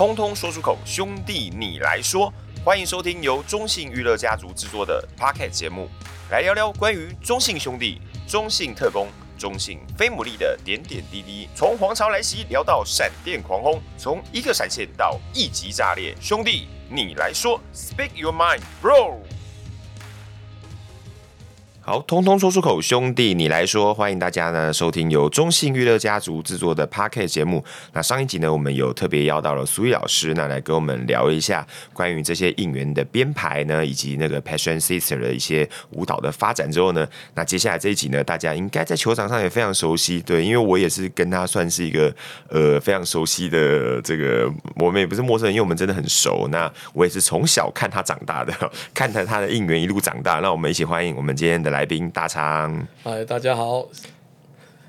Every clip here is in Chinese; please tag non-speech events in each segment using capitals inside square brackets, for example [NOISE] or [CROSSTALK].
通通说出口，兄弟你来说，欢迎收听由中信娱乐家族制作的 Pocket 节目，来聊聊关于中信兄弟、中信特工、中信飞牡蛎的点点滴滴。从皇朝来袭聊到闪电狂轰，从一个闪现到一级炸裂，兄弟你来说，Speak your mind, bro。好，通通说出口，兄弟你来说，欢迎大家呢收听由中信娱乐家族制作的 Podcast 节目。那上一集呢，我们有特别邀到了苏毅老师，那来跟我们聊一下关于这些应援的编排呢，以及那个 Passion Sister 的一些舞蹈的发展之后呢，那接下来这一集呢，大家应该在球场上也非常熟悉，对，因为我也是跟他算是一个呃非常熟悉的这个，我们也不是陌生人，因为我们真的很熟。那我也是从小看他长大的，[LAUGHS] 看着他的应援一路长大。那我们一起欢迎我们今天的来。来宾大昌，嗨，大家好，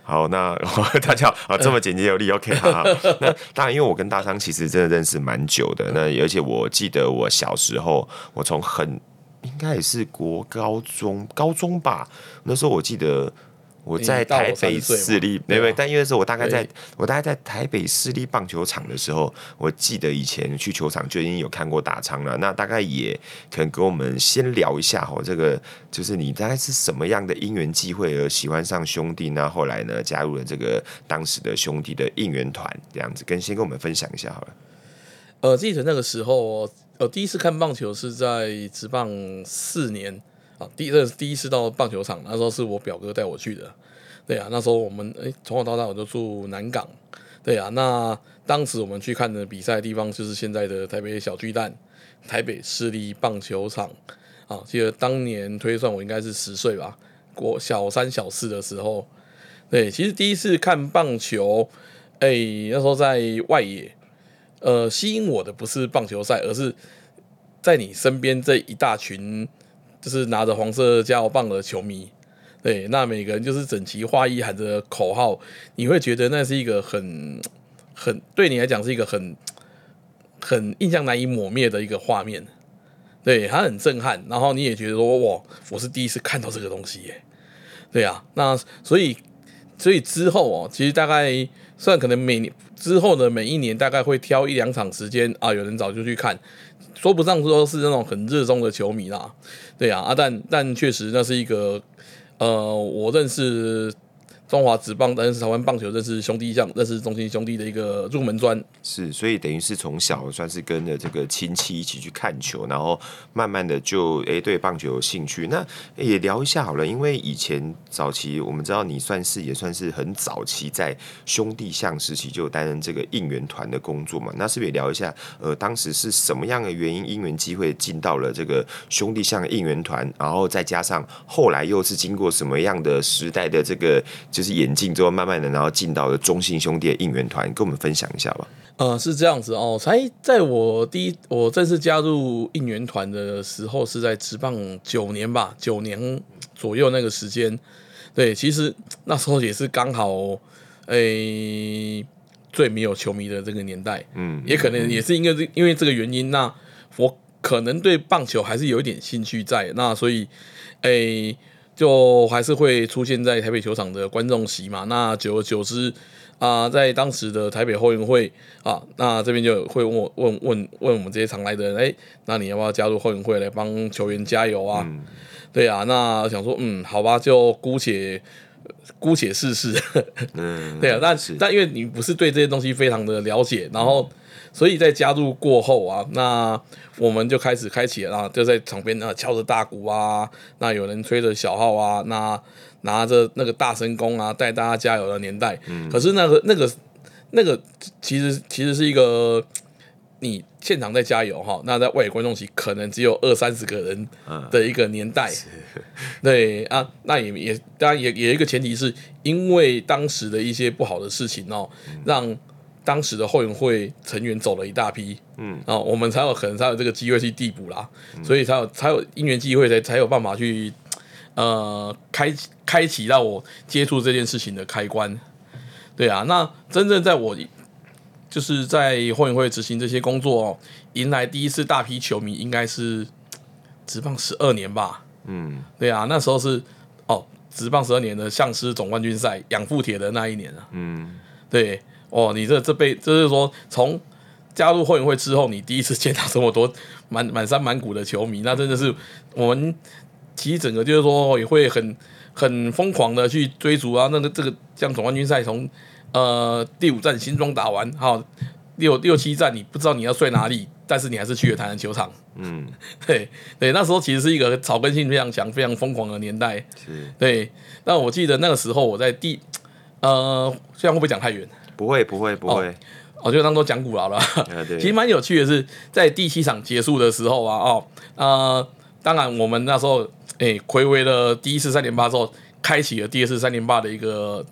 好，那 [LAUGHS] 大家好，这么简洁有力，OK，好，那当然，因为我跟大昌其实真的认识蛮久的，那而且我记得我小时候，我从很应该也是国高中高中吧，那时候我记得。我在台北市立，没有，但因为是我大概在，我大概在台北市立棒球场的时候，我记得以前去球场就已经有看过大昌了。那大概也可能跟我们先聊一下哈，这个就是你大概是什么样的因缘际会而喜欢上兄弟，那后来呢加入了这个当时的兄弟的应援团，这样子跟先跟我们分享一下好了。呃，记得那个时候，呃，第一次看棒球是在职棒四年。啊第这是第一次到棒球场，那时候是我表哥带我去的。对啊，那时候我们诶从小到大我就住南港。对啊，那当时我们去看的比赛的地方就是现在的台北小巨蛋，台北市立棒球场。啊，记得当年推算我应该是十岁吧，国小三小四的时候。对，其实第一次看棒球，哎，那时候在外野。呃，吸引我的不是棒球赛，而是在你身边这一大群。就是拿着黄色加油棒的球迷，对，那每个人就是整齐划一喊着口号，你会觉得那是一个很很对你来讲是一个很很印象难以抹灭的一个画面，对，它很震撼，然后你也觉得说哇，我是第一次看到这个东西耶，对啊，那所以所以之后哦，其实大概算可能每年之后的每一年大概会挑一两场时间啊，有人早就去看。说不上说是那种很热衷的球迷啦，对啊，啊但但确实那是一个，呃，我认识。中华职棒，但是台湾棒球认识兄弟象，认识中信兄弟的一个入门砖。是，所以等于是从小算是跟着这个亲戚一起去看球，然后慢慢的就诶、欸、对棒球有兴趣。那也聊一下好了，因为以前早期我们知道你算是也算是很早期在兄弟象时期就担任这个应援团的工作嘛。那是不是也聊一下？呃，当时是什么样的原因，因缘机会进到了这个兄弟象应援团，然后再加上后来又是经过什么样的时代的这个。就是演进之后，慢慢的，然后进到了中信兄弟的应援团，跟我们分享一下吧。呃，是这样子哦，才在我第一我正式加入应援团的时候，是在职棒九年吧，九年左右那个时间。对，其实那时候也是刚好，诶、欸，最没有球迷的这个年代。嗯，也可能也是因为因为这个原因，那我可能对棒球还是有一点兴趣在，那所以，诶、欸。就还是会出现在台北球场的观众席嘛，那久而久之啊，在当时的台北后援会啊，那这边就会问我问问问我们这些常来的人，哎、欸，那你要不要加入后援会来帮球员加油啊？嗯、对啊，那想说，嗯，好吧，就姑且姑且试试。嗯，对啊，但但因为你不是对这些东西非常的了解，然后。所以在加入过后啊，那我们就开始开启了，就在场边啊敲着大鼓啊，那有人吹着小号啊，那拿着那个大声公啊带大家加油的年代。嗯。可是那个那个那个其实其实是一个你现场在加油哈，那在外野观众席可能只有二三十个人的一个年代。嗯、[LAUGHS] 对啊，那也也当然也也有一个前提是因为当时的一些不好的事情哦，嗯、让。当时的后援会成员走了一大批，嗯，啊，我们才有可能才有这个机会去递补啦，嗯、所以才有才有因缘机会才才有办法去，呃，开开启到我接触这件事情的开关，对啊，那真正在我就是在后援会执行这些工作，迎来第一次大批球迷，应该是职棒十二年吧，嗯，对啊，那时候是哦，职棒十二年的象狮总冠军赛养父铁的那一年啊，嗯，对。哦，你这这辈就是说从加入后援会之后，你第一次见到这么多满满山满谷的球迷，那真的是我们其实整个就是说也会很很疯狂的去追逐啊。那个这个像总冠军赛从呃第五站新庄打完，好六六七站你不知道你要睡哪里，但是你还是去了台南球场。嗯，[LAUGHS] 对对，那时候其实是一个草根性非常强、非常疯狂的年代。是，对。那我记得那个时候我在第呃，虽然会不会讲太远？不会不会不会。哦我就当做讲古老了，其实蛮有趣的是，在第七场结束的时候啊，哦，呃，当然我们那时候，哎，睽违了第一次三连霸之后，开启了第二次三连霸的一个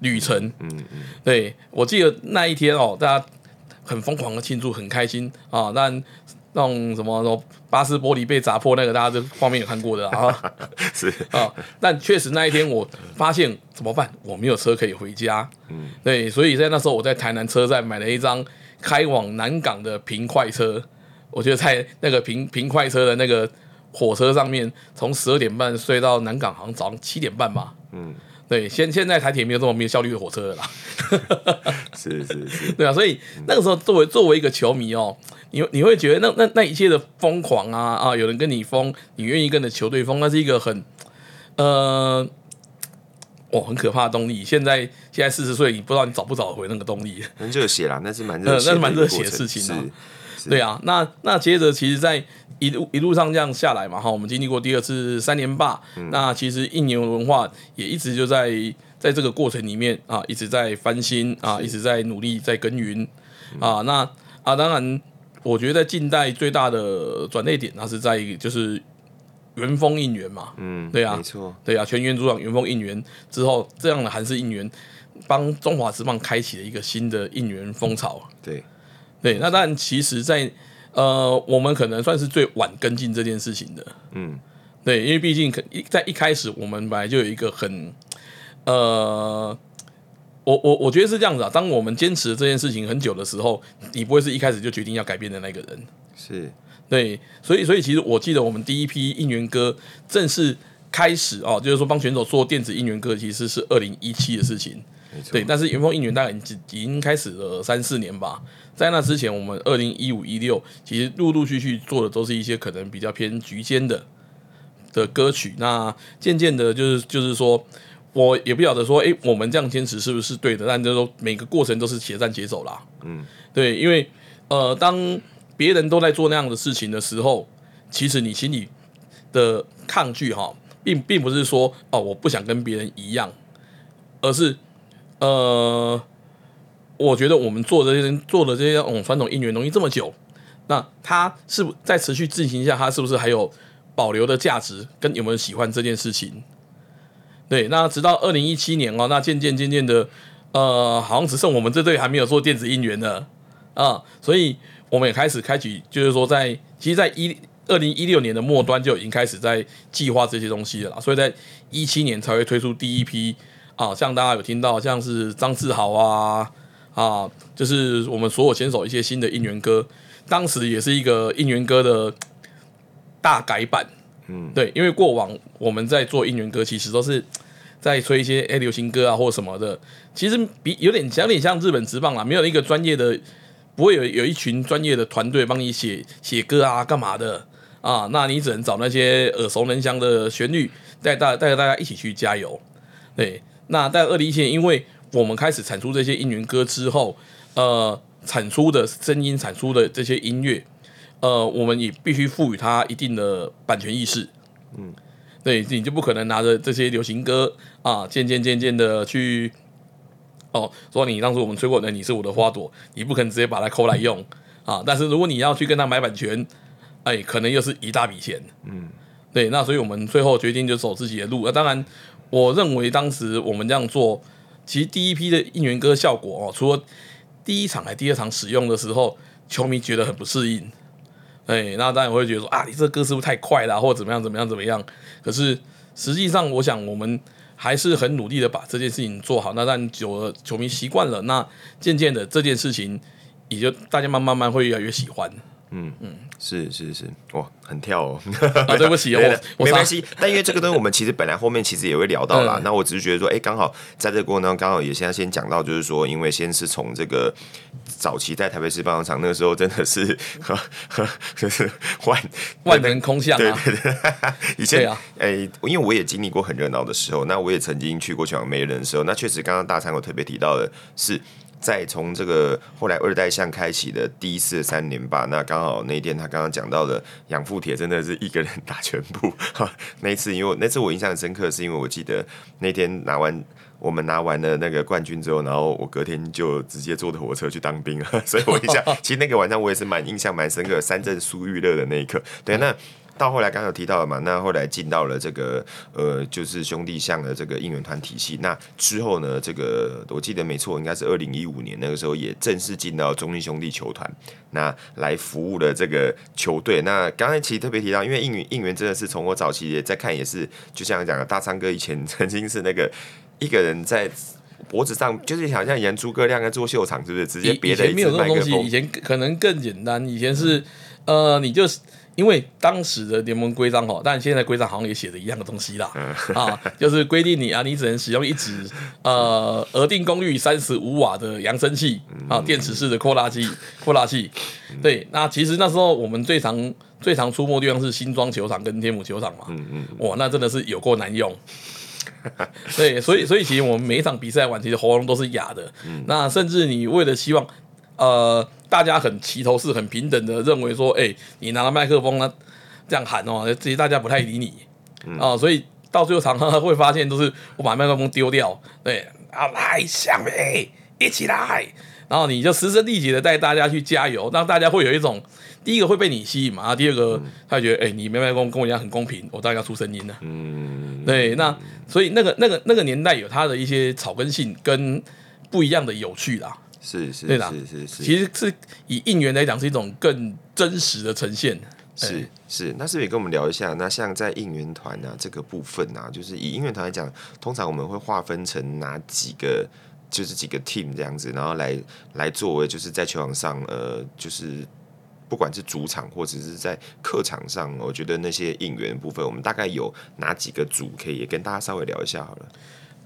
旅程。嗯嗯，对，我记得那一天哦，大家很疯狂的庆祝，很开心啊，但。那种什么什么巴斯玻璃被砸破那个，大家这画面有看过的啊？[LAUGHS] 是啊，但确实那一天我发现怎么办？我没有车可以回家。嗯，对，所以在那时候我在台南车站买了一张开往南港的平快车。我觉得在那个平平快车的那个火车上面，从十二点半睡到南港，好像早上七点半吧。嗯。对，现现在台铁没有这么没有效率的火车了啦。是 [LAUGHS] 是是，[LAUGHS] 对啊，所以那个时候作为作为一个球迷哦，你你会觉得那那那一切的疯狂啊啊，有人跟你疯，你愿意跟着球队疯，那是一个很呃，哦，很可怕的动力。现在现在四十岁，你不知道你找不找回那个动力。[LAUGHS] 很热血啦，那是蛮热血，那是蛮热血的事情啊。对啊，那那接着其实，在一路一路上这样下来嘛，哈，我们经历过第二次三连霸，嗯、那其实应援文化也一直就在在这个过程里面啊，一直在翻新啊，一直在努力在耕耘啊。那啊，当然，我觉得在近代最大的转捩点，那是在就是元丰应援嘛，嗯，对啊，没错，对啊，全员主场元丰应援之后，这样的韩式应援帮中华职棒开启了一个新的应援风潮，对。对，那当然，其实在，在呃，我们可能算是最晚跟进这件事情的，嗯，对，因为毕竟可一在一开始，我们本来就有一个很，呃，我我我觉得是这样子啊，当我们坚持这件事情很久的时候，你不会是一开始就决定要改变的那个人，是，对，所以所以其实我记得我们第一批应援歌正式开始哦，就是说帮选手做电子应援歌，其实是二零一七的事情。对，但是元丰应援大概已已经开始了三四年吧，在那之前，我们二零一五一六其实陆陆续续做的都是一些可能比较偏局间的的歌曲。那渐渐的，就是就是说，我也不晓得说，哎，我们这样坚持是不是对的？但就是说，每个过程都是且战且走啦。嗯，对，因为呃，当别人都在做那样的事情的时候，其实你心里的抗拒哈，并并不是说哦，我不想跟别人一样，而是。呃，我觉得我们做的这些做的这些嗯传统应援东西这么久，那它是不在持续进行一下，它是不是还有保留的价值？跟有没有喜欢这件事情？对，那直到二零一七年哦，那渐渐渐渐的，呃，好像只剩我们这队还没有做电子应援的啊，所以我们也开始开启，就是说在其实，在一二零一六年的末端就已经开始在计划这些东西了，所以在一七年才会推出第一批。啊，像大家有听到，像是张志豪啊，啊，就是我们所有选手一些新的应援歌，当时也是一个应援歌的大改版，嗯，对，因为过往我们在做应援歌，其实都是 [TSK] 在吹一些哎流行歌啊或什么的，其实比有点有点像日本职棒啦，没有一个专业的，不会有有一群专业的团队帮你写写歌啊干嘛的。啊，那你只能找那些耳熟能详的旋律，带大带着大家一起去加油，对。那在二零一七年，因为我们开始产出这些应援歌之后，呃，产出的声音、产出的这些音乐，呃，我们也必须赋予它一定的版权意识。嗯，对，你就不可能拿着这些流行歌啊，渐渐渐渐的去，哦，说你当初我们吹过的你是我的花朵，你不可能直接把它抠来用啊。但是如果你要去跟他买版权，哎，可能又是一大笔钱。嗯，对，那所以我们最后决定就走自己的路。那当然。我认为当时我们这样做，其实第一批的应援歌效果哦，除了第一场还第二场使用的时候，球迷觉得很不适应，哎，那当然会觉得说啊，你这歌是不是太快了，或者怎么样怎么样怎么样？可是实际上，我想我们还是很努力的把这件事情做好。那但久了，球迷习惯了，那渐渐的这件事情也就大家慢慢慢会越来越喜欢。嗯嗯，是是是，哇，很跳哦。啊，对不起，[LAUGHS] 对我没关系。但因为这个东西，我们其实本来后面其实也会聊到啦。那我只是觉得说，哎，刚好在这个过程当中，刚好也现在先讲到，就是说，因为先是从这个早期在台北市棒球场那个时候，真的是呵 [LAUGHS] 呵就是万万能空巷啊。对对对，[LAUGHS] 以前哎，因为我也经历过很热闹的时候，那我也曾经去过全场没人的时候，那确实刚刚大餐我特别提到的是。再从这个后来二代象开启的第一次三连霸，那刚好那一天他刚刚讲到的养父铁真的是一个人打全部。哈，[LAUGHS] 那一次因为那次我印象很深刻，是因为我记得那天拿完我们拿完了那个冠军之后，然后我隔天就直接坐的火车去当兵了，所以我印象其实那个晚上我也是蛮印象蛮深刻，三振苏玉乐的那一刻。对，那。到后来刚刚有提到了嘛，那后来进到了这个呃，就是兄弟象的这个应援团体系。那之后呢，这个我记得没错，应该是二零一五年那个时候也正式进到中信兄弟球团，那来服务了这个球队。那刚才其实特别提到，因为应援应援真的是从我早期也在看，也是就像讲的大昌哥以前曾经是那个一个人在脖子上，就是好像演诸葛亮在做秀场，是不是？直接别的没有这种东西，以前可能更简单，以前是呃，你就是。因为当时的联盟规章哈，但现在规章好像也写的一样的东西啦，啊，[LAUGHS] 就是规定你啊，你只能使用一支呃额定功率三十五瓦的扬声器啊，电池式的扩大器，扩大器。对，那其实那时候我们最常最常出没的地方是新庄球场跟天母球场嘛，哇，那真的是有够难用。对，所以所以其实我们每一场比赛完，其实喉咙都是哑的。那甚至你为了希望。呃，大家很齐头是，很平等的认为说，哎、欸，你拿了麦克风呢，这样喊哦，其实大家不太理你啊、呃，所以到最后常常会发现都是我把麦克风丢掉，对，啊，来，向北，一起来，然后你就声嘶力竭的带大家去加油，让大家会有一种第一个会被你吸引嘛，第二个他觉得，哎、欸，你没麦克风跟我一样很公平，我大概要出声音了，嗯，对，那所以那个那个那个年代有它的一些草根性跟不一样的有趣啦。是是，对啦，是是是，其实是以应援来讲，是一种更真实的呈现。是是，那是不是也跟我们聊一下？那像在应援团啊这个部分啊，就是以应援团来讲，通常我们会划分成哪几个，就是几个 team 这样子，然后来来作为就是在球场上，呃，就是不管是主场或者是在客场上，我觉得那些应援部分，我们大概有哪几个组可以也跟大家稍微聊一下好了。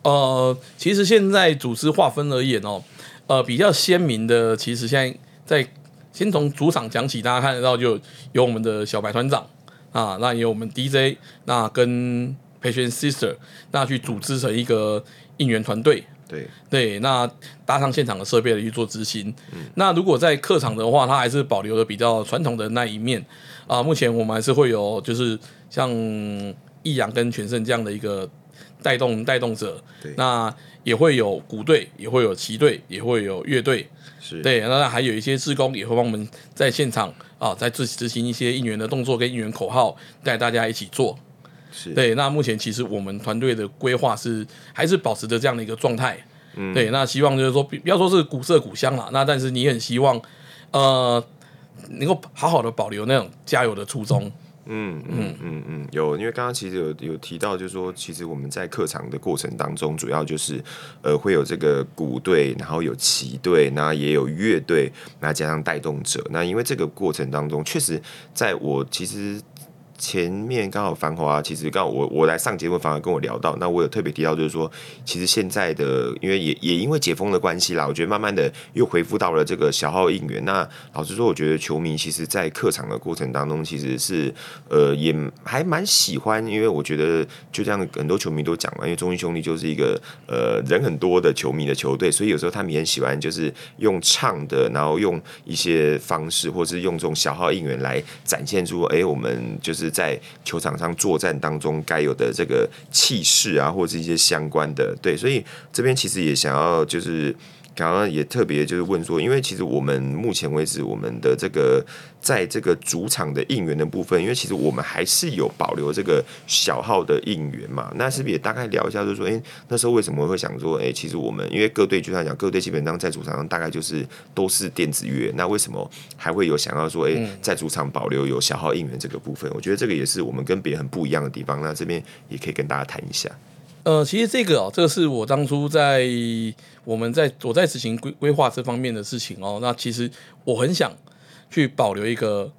呃，其实现在组织划分而言哦。呃，比较鲜明的，其实现在在先从主场讲起，大家看得到就有我们的小白团长啊，那也有我们 DJ，那跟培训 Sister，那去组织成一个应援团队。对对，那搭上现场的设备来去做执行。嗯、那如果在客场的话，它还是保留了比较传统的那一面啊。目前我们还是会有，就是像易阳跟全胜这样的一个带动带动者。对那也会有鼓队，也会有旗队，也会有乐队，是对。那还有一些志工也会帮我们在现场啊，在执执行一些应援的动作跟应援口号，带大家一起做。是对。那目前其实我们团队的规划是还是保持着这样的一个状态。嗯。对。那希望就是说，不要说是古色古香啦，那但是你很希望，呃，能够好好的保留那种加油的初衷。嗯嗯嗯嗯嗯，有，因为刚刚其实有有提到，就是说，其实我们在客场的过程当中，主要就是呃会有这个鼓队，然后有旗队，那也有乐队，那加上带动者，那因为这个过程当中，确实在我其实。前面刚好繁华，其实刚好我我来上节目，反而跟我聊到，那我有特别提到，就是说，其实现在的，因为也也因为解封的关系啦，我觉得慢慢的又恢复到了这个小号应援。那老实说，我觉得球迷其实，在客场的过程当中，其实是呃也还蛮喜欢，因为我觉得就这样，很多球迷都讲嘛，因为中信兄弟就是一个呃人很多的球迷的球队，所以有时候他们也很喜欢，就是用唱的，然后用一些方式，或是用这种小号应援来展现出，哎，我们就是。在球场上作战当中该有的这个气势啊，或者是一些相关的，对，所以这边其实也想要就是。刚刚也特别就是问说，因为其实我们目前为止，我们的这个在这个主场的应援的部分，因为其实我们还是有保留这个小号的应援嘛。那是不是也大概聊一下，就是说，哎，那时候为什么会想说，哎，其实我们因为各队就像讲，各队基本上在主场上大概就是都是电子乐，那为什么还会有想要说，哎，在主场保留有小号应援这个部分？我觉得这个也是我们跟别人很不一样的地方。那这边也可以跟大家谈一下。呃，其实这个哦，这个是我当初在我们在我在执行规规划这方面的事情哦。那其实我很想去保留一个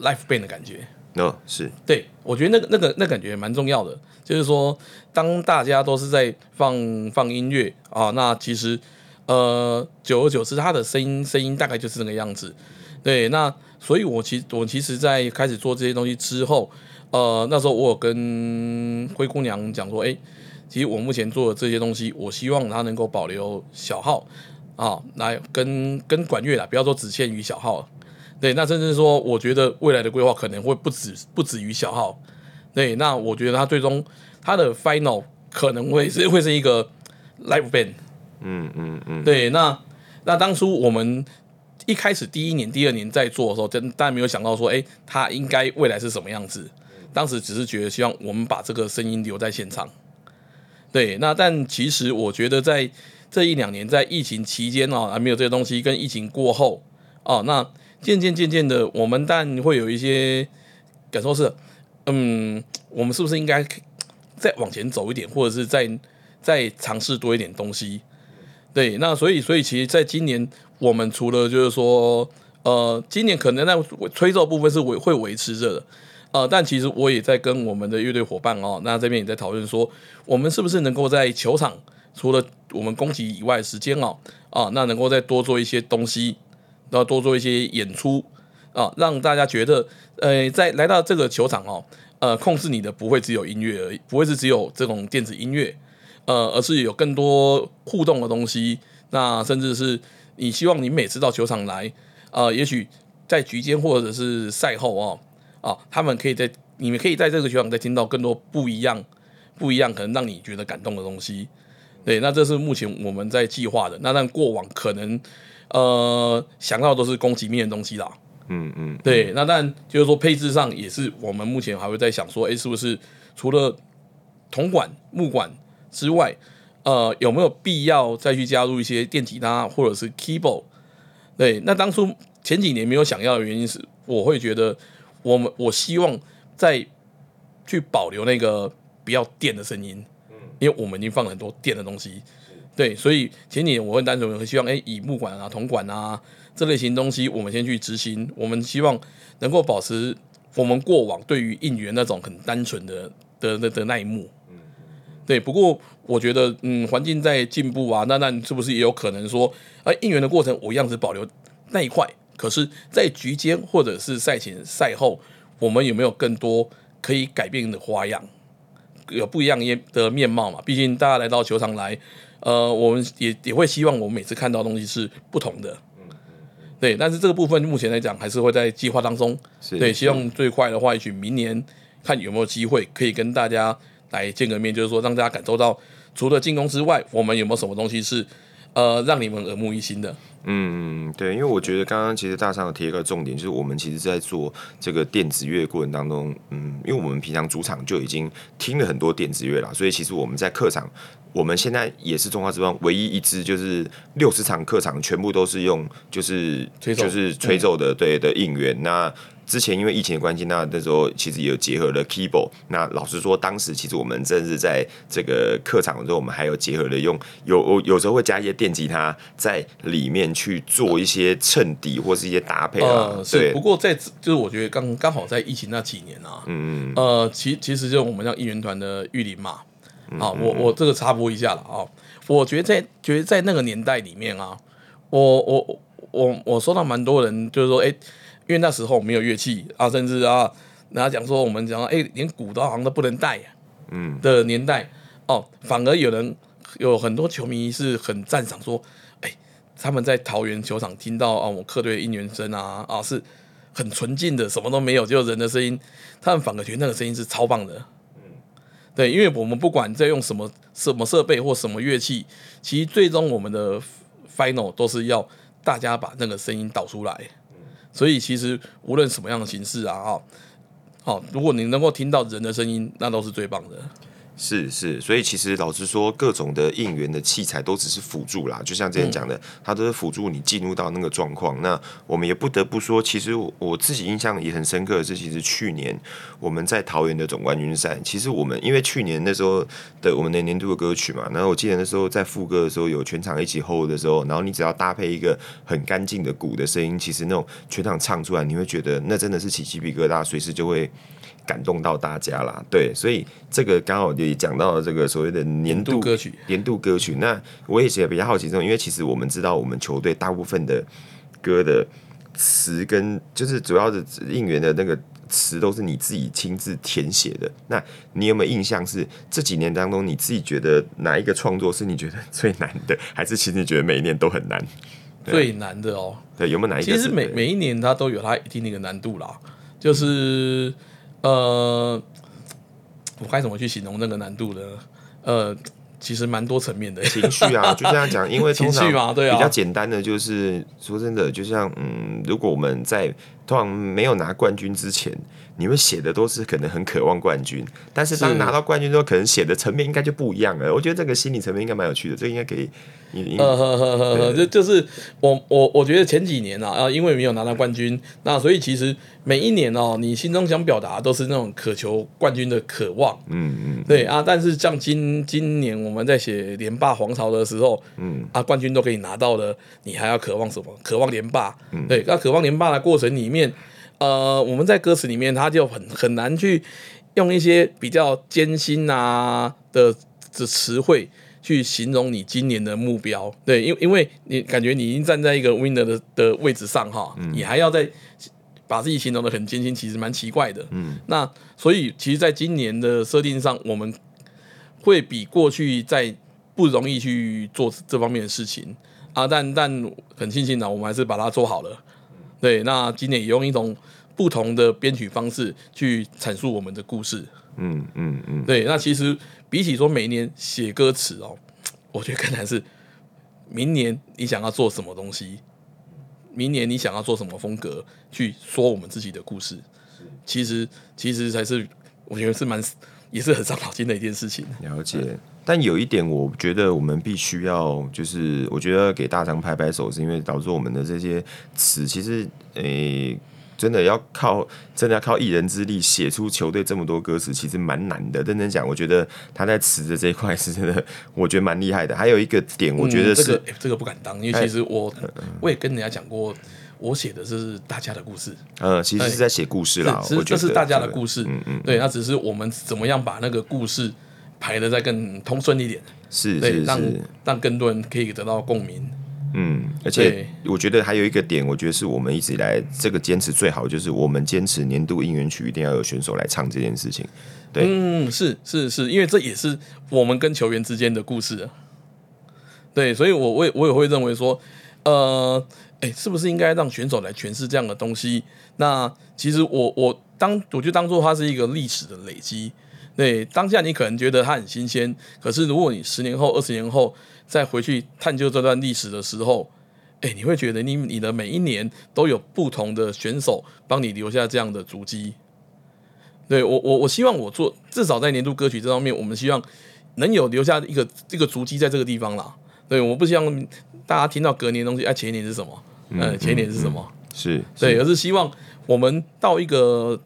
life band 的感觉。哦，是对，我觉得那个那个那个、感觉蛮重要的，就是说，当大家都是在放放音乐啊，那其实呃，久而久之，他的声音声音大概就是那个样子。对，那所以我其我其实，在开始做这些东西之后，呃，那时候我有跟灰姑娘讲说，哎，其实我目前做的这些东西，我希望它能够保留小号啊，来跟跟管乐啦，不要说只限于小号。对，那甚至说，我觉得未来的规划可能会不止不止于小号。对，那我觉得它最终它的 final 可能会是会是一个 live band。嗯嗯嗯。对，那那当初我们一开始第一年、第二年在做的时候，真当然没有想到说，哎，它应该未来是什么样子。当时只是觉得希望我们把这个声音留在现场。对，那但其实我觉得在这一两年，在疫情期间哦，还没有这些东西，跟疫情过后哦，那。渐渐渐渐的，我们但会有一些感受是，嗯，我们是不是应该再往前走一点，或者是再再尝试多一点东西？对，那所以所以其实，在今年我们除了就是说，呃，今年可能在吹奏部分是维会维持着的，呃，但其实我也在跟我们的乐队伙伴哦，那这边也在讨论说，我们是不是能够在球场除了我们攻击以外的时间哦，啊，那能够再多做一些东西。要多做一些演出啊，让大家觉得，呃，在来到这个球场哦，呃，控制你的不会只有音乐而已，不会是只有这种电子音乐，呃，而是有更多互动的东西。那甚至是你希望你每次到球场来，呃，也许在局间或者是赛后哦，啊，他们可以在你们可以在这个球场再听到更多不一样、不一样，可能让你觉得感动的东西。对，那这是目前我们在计划的。那但过往可能。呃，想到的都是攻击面的东西啦。嗯嗯，对，那但就是说配置上也是我们目前还会在想说，哎，是不是除了铜管、木管之外，呃，有没有必要再去加入一些电吉他或者是 keyboard？对，那当初前几年没有想要的原因是，我会觉得我们我希望再去保留那个不要电的声音，因为我们已经放了很多电的东西。对，所以前几年我会单纯会希望，哎，以木管啊、铜管啊这类型东西，我们先去执行。我们希望能够保持我们过往对于应援那种很单纯的的的的那一幕。对，不过我觉得，嗯，环境在进步啊，那那是不是也有可能说，哎，应援的过程我一样只保留那一块，可是，在局间或者是赛前赛后，我们有没有更多可以改变的花样，有不一样的面貌嘛？毕竟大家来到球场来。呃，我们也也会希望我们每次看到的东西是不同的，对。但是这个部分目前来讲还是会在计划当中，对。希望最快的话，也许明年看有没有机会可以跟大家来见个面，就是说让大家感受到除了进攻之外，我们有没有什么东西是呃让你们耳目一新的。嗯，对，因为我觉得刚刚其实大商有提一个重点，就是我们其实在做这个电子乐过程当中，嗯，因为我们平常主场就已经听了很多电子乐了，所以其实我们在客场。我们现在也是中华之邦唯一一支，就是六十场客场全部都是用就是就是吹奏的对的应援。那之前因为疫情的关系，那那时候其实也有结合了 keyboard。那老实说，当时其实我们正是在这个客场的时候，我们还有结合了用有有时候会加一些电吉他在里面去做一些衬底或是一些搭配啊。呃、对，不过在就是我觉得刚刚好在疫情那几年啊，嗯嗯呃，其其实就我们像应援团的玉林嘛。好，我我这个插播一下了啊。我觉得在觉得在那个年代里面啊，我我我我收到蛮多人就是说，哎，因为那时候没有乐器啊，甚至啊，人家讲说我们讲，哎，连鼓都好像都不能带，嗯的年代哦，反而有人有很多球迷是很赞赏说，哎，他们在桃园球场听到啊，我客队的应援声啊啊是很纯净的，什么都没有，只有人的声音，他们反而觉得那个声音是超棒的。对，因为我们不管在用什么什么设备或什么乐器，其实最终我们的 final 都是要大家把那个声音导出来。所以其实无论什么样的形式啊，哈，好，如果你能够听到人的声音，那都是最棒的。是是，所以其实老实说，各种的应援的器材都只是辅助啦，就像之前讲的，它都是辅助你进入到那个状况。那我们也不得不说，其实我，我自己印象也很深刻的是，其实去年我们在桃园的总冠军赛，其实我们因为去年那时候的我们的年度的歌曲嘛，然后我记得那时候在副歌的时候有全场一起 hold 的时候，然后你只要搭配一个很干净的鼓的声音，其实那种全场唱出来，你会觉得那真的是起鸡皮疙瘩，随时就会。感动到大家啦，对，所以这个刚好也讲到了这个所谓的年度，歌曲。年度歌曲，那我也是比较好奇这种，因为其实我们知道，我们球队大部分的歌的词跟就是主要的应援的那个词都是你自己亲自填写的。那你有没有印象是这几年当中你自己觉得哪一个创作是你觉得最难的，还是其实你觉得每一年都很难？最难的哦，对，有没有哪一个？其实每每一年它都有它一定的一个难度啦，就是。呃，我该怎么去形容那个难度呢？呃，其实蛮多层面的情绪啊，[LAUGHS] 就这样讲，因为情绪嘛，对啊，比较简单的就是说真的，就像嗯，如果我们在通常没有拿冠军之前。你们写的都是可能很渴望冠军，但是当拿到冠军之后，可能写的层面应该就不一样了。我觉得这个心理层面应该蛮有趣的，这个应该可以。你呃呵呵呵呵，就就是我我我觉得前几年啊，啊因为没有拿到冠军，那所以其实每一年哦，你心中想表达都是那种渴求冠军的渴望。嗯嗯，对啊，但是像今今年我们在写连霸皇朝的时候，嗯啊，冠军都可以拿到了，你还要渴望什么？渴望连霸。嗯，对，那渴望连霸的过程里面。呃，我们在歌词里面，他就很很难去用一些比较艰辛啊的的词汇去形容你今年的目标。对，因因为你感觉你已经站在一个 winner 的的位置上哈，嗯、你还要再把自己形容的很艰辛，其实蛮奇怪的。嗯，那所以其实，在今年的设定上，我们会比过去在不容易去做这方面的事情啊，但但很庆幸呢，我们还是把它做好了。对，那今年也用一种不同的编曲方式去阐述我们的故事。嗯嗯嗯。对，那其实比起说每年写歌词哦，我觉得更难是明年你想要做什么东西，明年你想要做什么风格去说我们自己的故事。其实其实才是我觉得是蛮也是很伤脑筋的一件事情。了解。但有一点，我觉得我们必须要，就是我觉得给大张拍拍手，是因为导致我们的这些词，其实诶、欸，真的要靠，真的要靠一人之力写出球队这么多歌词，其实蛮难的。认真讲，我觉得他在词的这一块是真的，我觉得蛮厉害的。还有一个点，我觉得是、嗯、这个、欸、这个不敢当，因为其实我我也跟人家讲过，我写的是大家的故事。呃，其实是在写故事啦，其实这是大家的故事。嗯嗯，对，那只是我们怎么样把那个故事。排的再更通顺一点，是，是，是，让让更多人可以得到共鸣。嗯，而且我觉得还有一个点，我觉得是我们一直以来这个坚持最好，就是我们坚持年度应援曲一定要有选手来唱这件事情。对，嗯，是是是，因为这也是我们跟球员之间的故事。对，所以我我也我也会认为说，呃，哎、欸，是不是应该让选手来诠释这样的东西？那其实我我当我就当做它是一个历史的累积。对，当下你可能觉得它很新鲜，可是如果你十年后、二十年后再回去探究这段历史的时候，哎，你会觉得你你的每一年都有不同的选手帮你留下这样的足迹。对，我我我希望我做至少在年度歌曲这方面，我们希望能有留下一个这个足迹在这个地方啦。对，我不希望大家听到隔年的东西，哎，前一年是什么？嗯，前一年是什么？嗯嗯、是，对，而是希望我们到一个。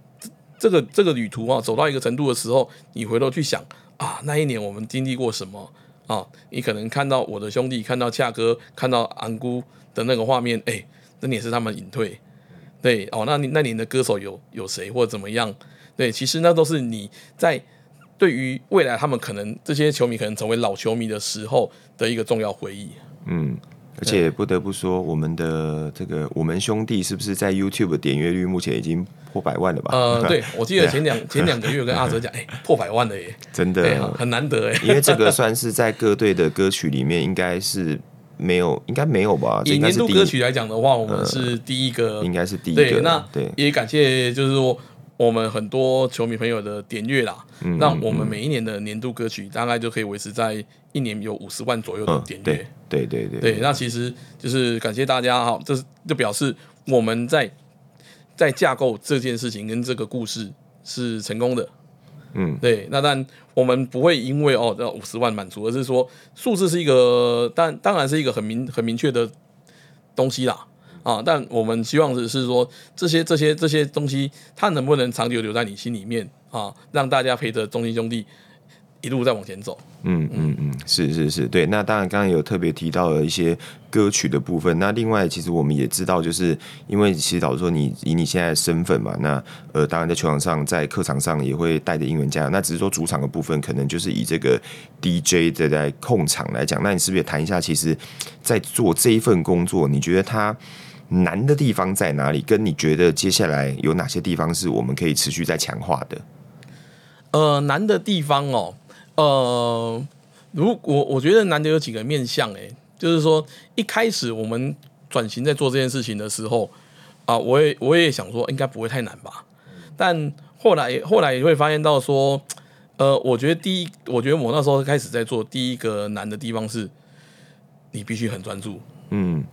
这个这个旅途啊，走到一个程度的时候，你回头去想啊，那一年我们经历过什么啊？你可能看到我的兄弟，看到恰哥，看到安姑的那个画面，哎，那也是他们隐退，对哦。那你那年的歌手有有谁或者怎么样？对，其实那都是你在对于未来他们可能这些球迷可能成为老球迷的时候的一个重要回忆。嗯。而且不得不说，我们的这个我们兄弟是不是在 YouTube 点阅率目前已经破百万了吧？呃，[LAUGHS] 对，我记得前两 [LAUGHS] 前两个月跟阿哲讲，哎，破百万了耶，真的很难得哎。[LAUGHS] 因为这个算是在各队的歌曲里面，应该是没有，应该没有吧？以年度歌曲来讲的话，我们是第一个，应该是第一个。对，那对，也感谢就是说我们很多球迷朋友的点阅啦，让我们每一年的年度歌曲大概就可以维持在一年有五十万左右的点阅。对对对，对，那其实就是感谢大家哈，这是就表示我们在在架构这件事情跟这个故事是成功的，嗯，对。那但我们不会因为哦这五十万满足，而是说数字是一个，但当然是一个很明很明确的东西啦。啊，但我们希望的是说这些这些这些东西，它能不能长久留在你心里面啊？让大家陪着中心兄弟一路再往前走。嗯嗯嗯，是是是，对。那当然，刚刚有特别提到了一些歌曲的部分。那另外，其实我们也知道，就是因为其实老实说，你以你现在的身份嘛，那呃，当然在球场上，在客场上也会带着应援家。那只是说主场的部分，可能就是以这个 DJ 的在控场来讲。那你是不是也谈一下，其实，在做这一份工作，你觉得他？难的地方在哪里？跟你觉得接下来有哪些地方是我们可以持续在强化的？呃，难的地方哦，呃，如果我觉得难的有几个面向，诶，就是说一开始我们转型在做这件事情的时候啊、呃，我也我也想说应该不会太难吧，但后来后来也会发现到说，呃，我觉得第一，我觉得我那时候开始在做第一个难的地方是，你必须很专注，嗯。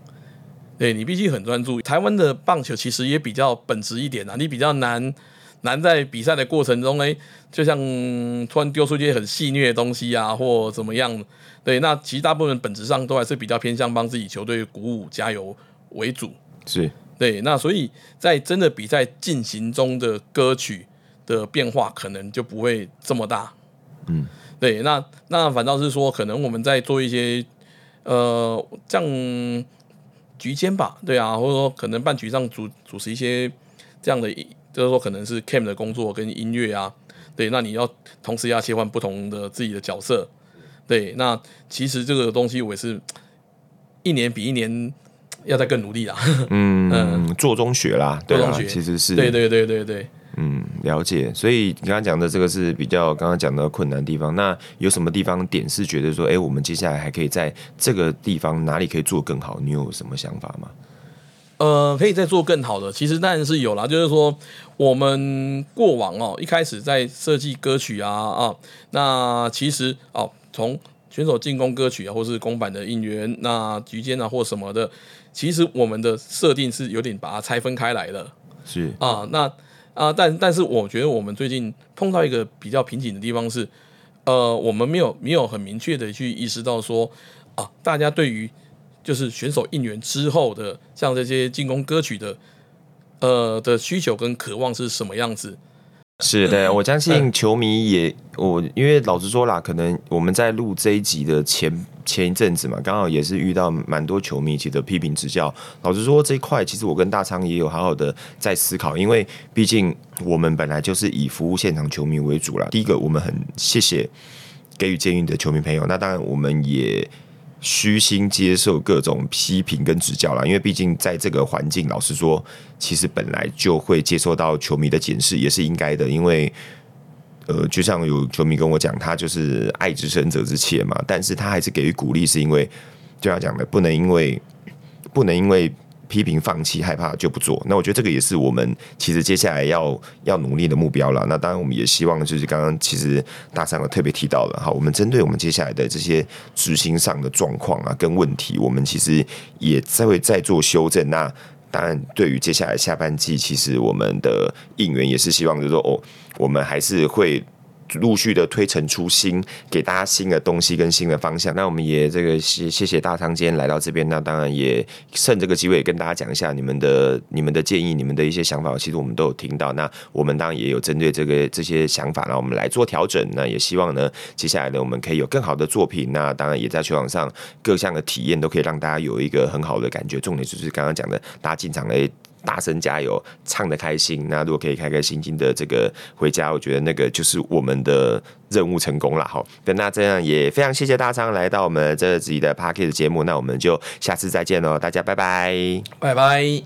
对，你必须很专注。台湾的棒球其实也比较本质一点啊，你比较难难在比赛的过程中，哎，就像突然丢出一些很戏谑的东西啊，或怎么样。对，那其实大部分本质上都还是比较偏向帮自己球队鼓舞加油为主。是，对，那所以在真的比赛进行中的歌曲的变化可能就不会这么大。嗯，对，那那反倒是说，可能我们在做一些呃，像。局间吧，对啊，或者说可能办局上主主持一些这样的，就是说可能是 cam 的工作跟音乐啊，对，那你要同时要切换不同的自己的角色，对，那其实这个东西我也是 [TSK] 一年比一年要再更努力啦，[LAUGHS] 嗯嗯，做中学啦，对啊，其实是，对对对对对。嗯，了解。所以你刚刚讲的这个是比较刚刚讲的困难的地方。那有什么地方点是觉得说，哎，我们接下来还可以在这个地方哪里可以做更好？你有什么想法吗？呃，可以再做更好的，其实当然是有啦。就是说，我们过往哦，一开始在设计歌曲啊啊，那其实哦，从选手进攻歌曲啊，或是公版的应援，那局间啊或什么的，其实我们的设定是有点把它拆分开来的。是啊，那。啊，但但是我觉得我们最近碰到一个比较瓶颈的地方是，呃，我们没有没有很明确的去意识到说，啊，大家对于就是选手应援之后的像这些进攻歌曲的，呃的需求跟渴望是什么样子。是的，我相信球迷也我，因为老实说啦，可能我们在录这一集的前前一阵子嘛，刚好也是遇到蛮多球迷其实批评指教。老实说这一块，其实我跟大昌也有好好的在思考，因为毕竟我们本来就是以服务现场球迷为主啦。第一个，我们很谢谢给予建议的球迷朋友，那当然我们也。虚心接受各种批评跟指教啦，因为毕竟在这个环境，老实说，其实本来就会接受到球迷的检视，也是应该的。因为，呃，就像有球迷跟我讲，他就是爱之深责之切嘛，但是他还是给予鼓励，是因为就像讲的，不能因为 [LAUGHS] 不能因为。批评、放弃、害怕就不做，那我觉得这个也是我们其实接下来要要努力的目标了。那当然，我们也希望就是刚刚其实大三有特别提到了，哈，我们针对我们接下来的这些执行上的状况啊跟问题，我们其实也在会再做修正。那当然，对于接下来下半季，其实我们的应援也是希望就是说，哦，我们还是会。陆续的推陈出新，给大家新的东西跟新的方向。那我们也这个谢谢谢大昌今天来到这边。那当然也趁这个机会跟大家讲一下你们的你们的建议、你们的一些想法。其实我们都有听到。那我们当然也有针对这个这些想法，那我们来做调整。那也希望呢，接下来呢，我们可以有更好的作品。那当然也在球场上各项的体验都可以让大家有一个很好的感觉。重点就是刚刚讲的，大家进场诶。大声加油，唱的开心。那如果可以开开心心的这个回家，我觉得那个就是我们的任务成功了。好，那这样也非常谢谢大昌来到我们这集的 p a r k e 节目。那我们就下次再见喽，大家拜拜，拜拜。